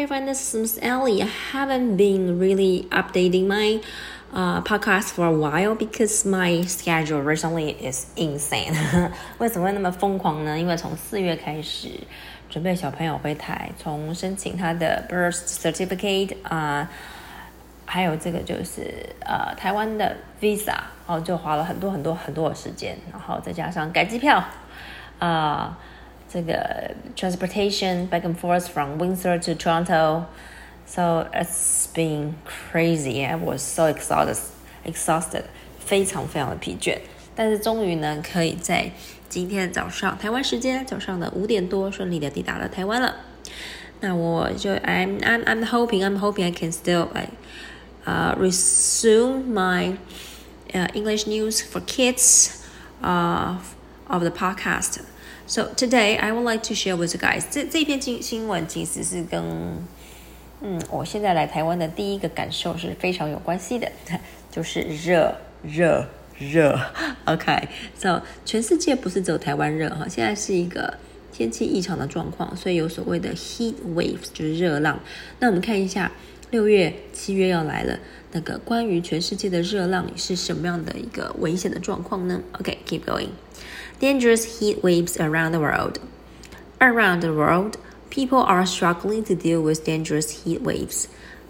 Hi, everyone. This is Ellie. I haven't been really updating my uh, podcast for a while because my schedule recently is insane. 为什么会那么疯狂呢？因为从四月开始准备小朋友回台，从申请他的 birth certificate 啊、呃，还有这个就是呃台湾的 visa，然后就花了很多很多很多的时间，然后再加上改机票啊。呃 这个 transportation back and forth from Windsor to Toronto. So it's been crazy. I was so exhausted, exhausted，非常非常的疲倦。但是终于呢，可以在今天早上台湾时间早上的五点多顺利的抵达了台湾了。那我就 I'm I'm I'm hoping I'm hoping I can still like uh resume my uh, English news for kids uh of the podcast. So today I would like to share with you guys 这这篇新新闻其实是跟嗯我现在来台湾的第一个感受是非常有关系的，就是热热热。OK，so 全世界不是只有台湾热哈，现在是一个天气异常的状况，所以有所谓的 heat waves 就是热浪。那我们看一下六月、七月要来了，那个关于全世界的热浪是什么样的一个危险的状况呢？OK，keep going。Dangerous heat waves around the world. Around the world, people are struggling to deal with dangerous heat waves.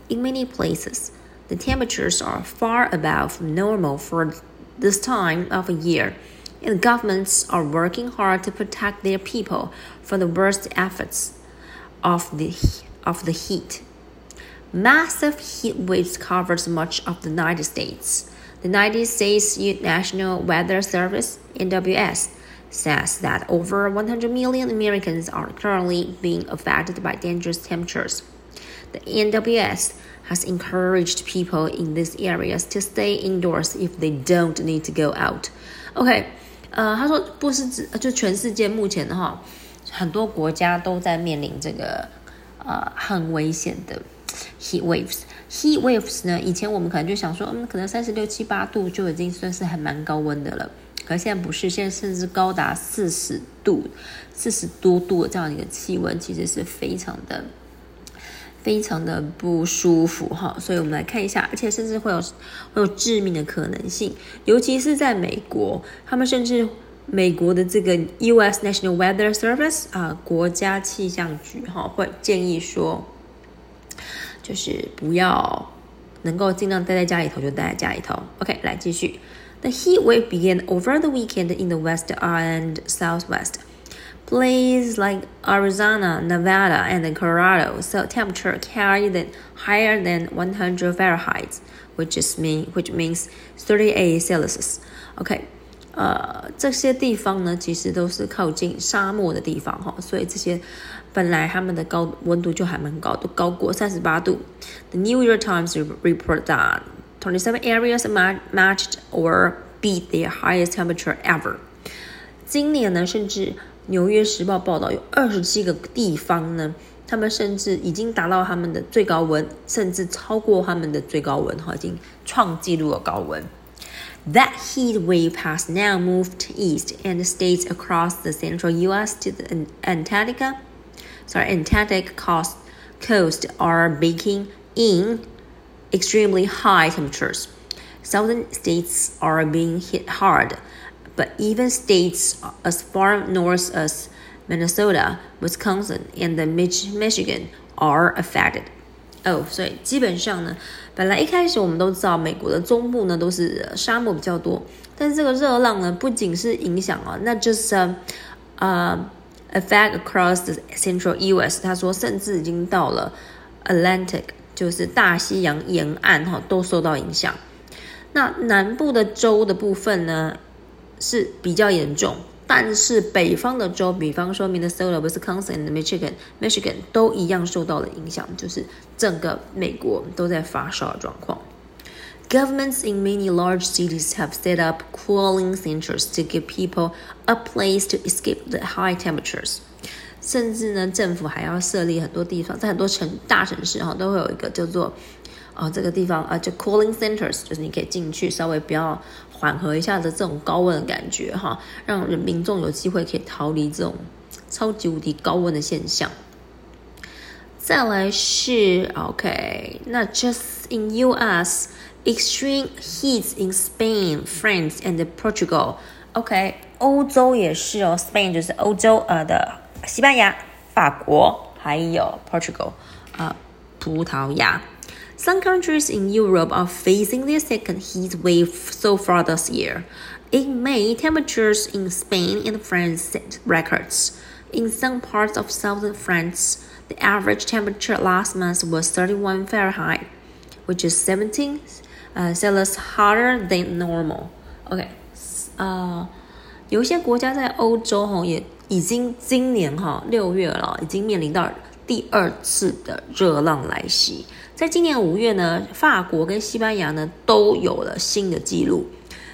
In many places, the temperatures are far above normal for this time of year, and governments are working hard to protect their people from the worst effects of the, of the heat. Massive heat waves covers much of the United States. The United States National Weather Service, NWS, says that over 100 million Americans are currently being affected by dangerous temperatures. The NWS has encouraged people in these areas to stay indoors if they don't need to go out. OK，呃，他说不是指就全世界目前哈，很多国家都在面临这个呃很危险的 heat waves。heat waves 呢，以前我们可能就想说，嗯，可能三十六七八度就已经算是还蛮高温的了。 可现在不是，现在甚至高达四十度、四十多度的这样一个气温，其实是非常的、非常的不舒服哈。所以我们来看一下，而且甚至会有会有致命的可能性，尤其是在美国，他们甚至美国的这个 U.S. National Weather Service 啊，国家气象局哈，会建议说，就是不要能够尽量待在家里头就待在家里头。OK，来继续。The heat wave began over the weekend in the west and southwest. Places like Arizona, Nevada, and Colorado saw temperature carried higher than 100 Fahrenheit, which is mean which means 38 Celsius. OK，呃，这些地方呢，其实都是靠近沙漠的地方哈，所以这些本来他们的高温度就还蛮高，都高过三十八度。The New York Times report that 27 areas matched or beat their highest temperature ever。今年呢，甚至《纽约时报》报道有二十七个地方呢，他们甚至已经达到他们的最高温，甚至超过他们的最高温，哈，已经创纪录的高温。That heat wave has now moved east and stays across the central U.S. to the Antarctica. Sorry, Antarctic coast coast are baking in extremely high temperatures. Southern states are being hit hard, but even states as far north as Minnesota, Wisconsin, and Michigan are affected. 哦，所以基本上呢，本来一开始我们都知道美国的中部呢都是沙漠比较多，但是这个热浪呢不仅是影响啊，那就是呃、uh, affect across the central U.S. 他说甚至已经到了 Atlantic 就是大西洋沿岸哈都受到影响。那南部的州的部分呢是比较严重，但是北方的州，比方说 Minnesota、Wisconsin、Michigan、Michigan 都一样受到了影响，就是整个美国都在发烧的状况。Governments in many large cities have set up cooling centers to give people a place to escape the high temperatures. 甚至呢，政府还要设立很多地方，在很多城大城市哈，都会有一个叫做，啊这个地方啊叫 cooling centers，就是你可以进去稍微不要缓和一下的这种高温的感觉哈，让人民众有机会可以逃离这种超级无敌高温的现象。再来是 OK，那 just in U.S. extreme heat in Spain, France and Portugal. OK，欧洲也是哦，Spain 就是欧洲呃的西班牙、法国，还有 Portugal 啊葡萄牙。Some countries in Europe are facing their second heat wave so far this year. In May, temperatures in Spain and France set records. In some parts of southern France, the average temperature last month was 31 Fahrenheit, which is 17 uh, Celsius hotter than normal. OK，呃，有一些国家在欧洲哈也 已经今年哈六月了，已经面临到第二次的热浪来袭。在今年五月呢，法国跟西班牙呢都有了新的记录，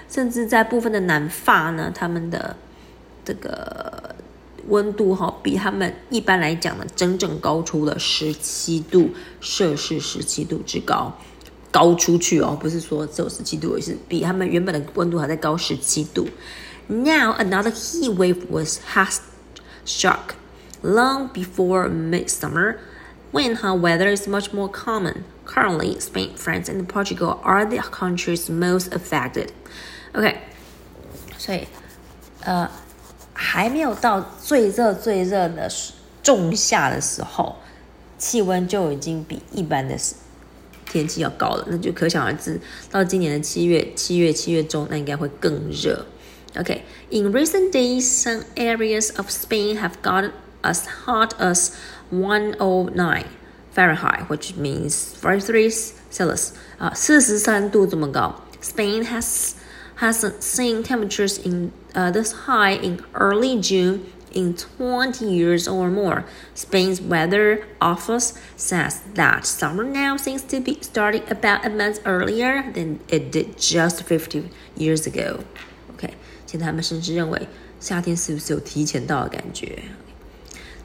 甚至在部分的南法呢，他们的这个温度哈比他们一般来讲呢，整整高出了十七度摄氏，十七度之高，高出去哦，不是说只有十七度，而是比他们原本的温度还在高十七度。Now another heat wave was has struck long before midsummer. when hot weather is much more common. Currently, Spain, France, and Portugal are the countries most affected. OK，所以呃还没有到最热最热的仲夏的时候，气温就已经比一般的天气要高了，那就可想而知，到今年的七月、七月、七月中，那应该会更热。Okay, in recent days, some areas of Spain have gotten as hot as 109 Fahrenheit, which means 43 Celsius. Uh, Spain has hasn't seen temperatures in uh, this high in early June in 20 years or more. Spain's weather office says that summer now seems to be starting about a month earlier than it did just 50 years ago. OK，现在他们甚至认为夏天是不是有提前到的感觉？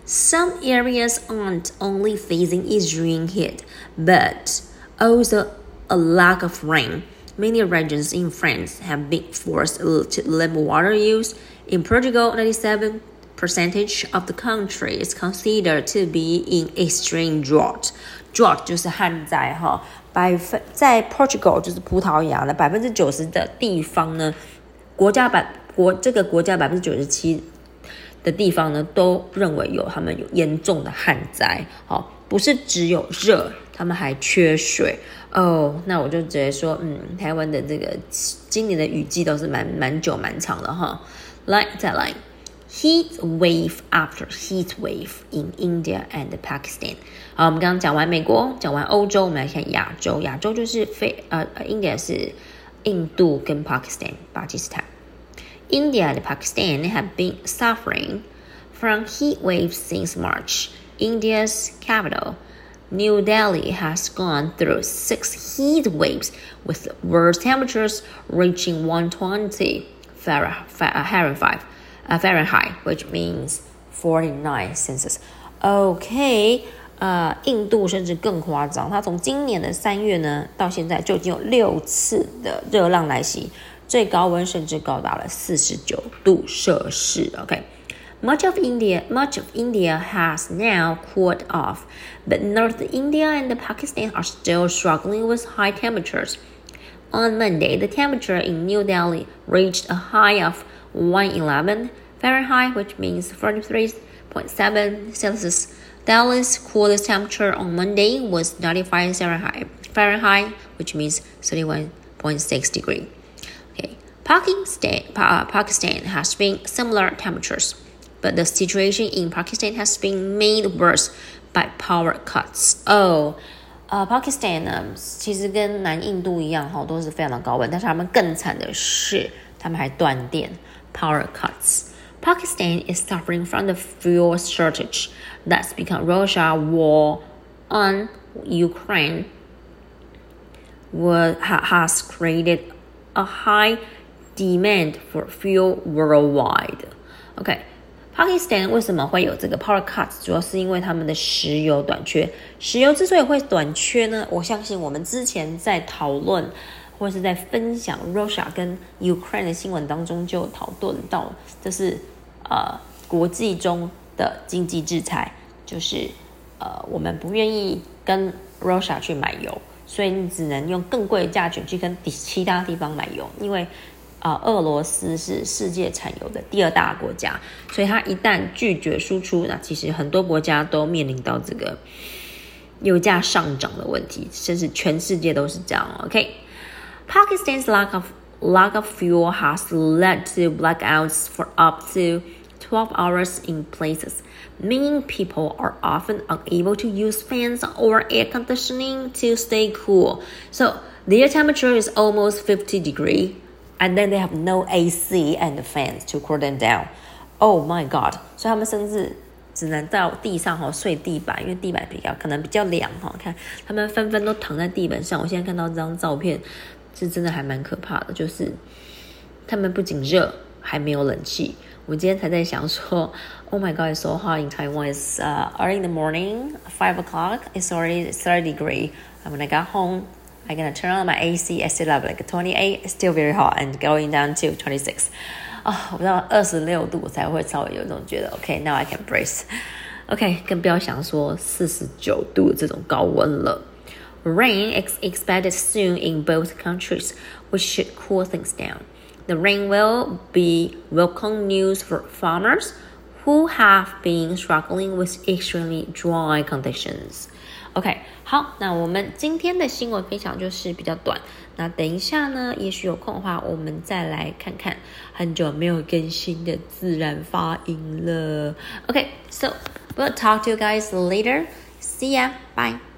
some areas aren't only facing extreme heat, but also a lack of rain. Many regions in France have been forced to limit water use. In Portugal, 97 percentage of the country is considered to be in extreme drought. Drought 就是旱灾哈，百分在 Portugal 就是葡萄牙的百分之九十的地方呢， 国家百国这个国家百分之九十七的地方呢，都认为有他们有严重的旱灾，好，不是只有热，他们还缺水哦。那我就直接说，嗯，台湾的这个今年的雨季都是蛮蛮久蛮长的哈。来，再来，heat wave after heat wave in India and Pakistan。好，我们刚刚讲完美国，讲完欧洲，我们来看亚洲。亚洲就是非呃，India 是印度跟 Pakistan 巴基斯坦。India and Pakistan have been suffering from heat waves since March. India's capital, New Delhi, has gone through six heat waves with worst temperatures reaching 120 Fahrenheit, uh, Fahrenheit which means 49 Celsius. OK， 呃，印度甚至更夸张，它从今年的三月呢到现在就已经有六次的热浪来袭。最高温甚至高达了四十九度摄氏。OK。Much of India, much of India has now cooled off, but North India and Pakistan are still struggling with high temperatures. On Monday, the temperature in New Delhi reached a high of 111 Fahrenheit, which means 43.7 Celsius. Delhi's coolest temperature on Monday was 95 Fahrenheit, which means 31.6 degree. Okay, Pakistan, Pakistan has been similar temperatures, but the situation in Pakistan has been made worse by power cuts. Oh. Uh, 呃，Pakistan 呢，其实跟南印度一样，哈，都是非常的高温，但是他们更惨的是，他们还断电，power um, cuts。Pakistan is suffering from the fuel shortage that's become Russia war on Ukraine has created a high demand for fuel worldwide. OK, Pakistan 为什么会有这个 power cuts？主要是因为他们的石油短缺。石油之所以会短缺呢，我相信我们之前在讨论 或是在分享 Russia 跟 Ukraine 的新闻当中就讨论到，这是呃国际中的经济制裁，就是呃，我们不愿意跟 Russia 去买油，所以你只能用更贵的价钱去跟其他地方买油，因为啊，俄罗斯是世界产油的第二大国家，所以它一旦拒绝输出，那其实很多国家都面临到这个油价上涨的问题，甚至全世界都是这样。OK OK，Pakistan's lack of lack of fuel has led to blackouts for up to 12 hours in places, meaning people are often unable to use fans or air conditioning to stay cool. So their temperature is almost 50 degree, and then they have no AC and fans to cool them down. Oh my god! 所以他们甚至只能到地上哈睡地板，因为地板比较可能比较凉哈。看他们纷纷都躺在地板上。我现在看到这张照片， 是真的还蛮可怕的，就是他们不仅热，还没有冷气。我今天才在想说，Oh my God，so hot in Taiwan. It's uh, early in the morning, five o'clock. It's already thirty degree. And when I got home, I gonna turn on my AC. I still have like twenty eight, still very hot and going down to twenty six. 啊，我到二十六度才会稍微有一种觉得 OK，now、I can breathe. OK，更不要想说四十九度这种高温了。Rain is expected soon in both countries, which should cool things down. The rain will be welcome news for farmers who have been struggling with extremely dry conditions. OK，好，那我们今天的新闻分享就是比较短。那等一下呢，也许有空的话，我们再来看看很久没有更新的自然发音了。OK，so we'll talk to you guys later. See ya. Bye.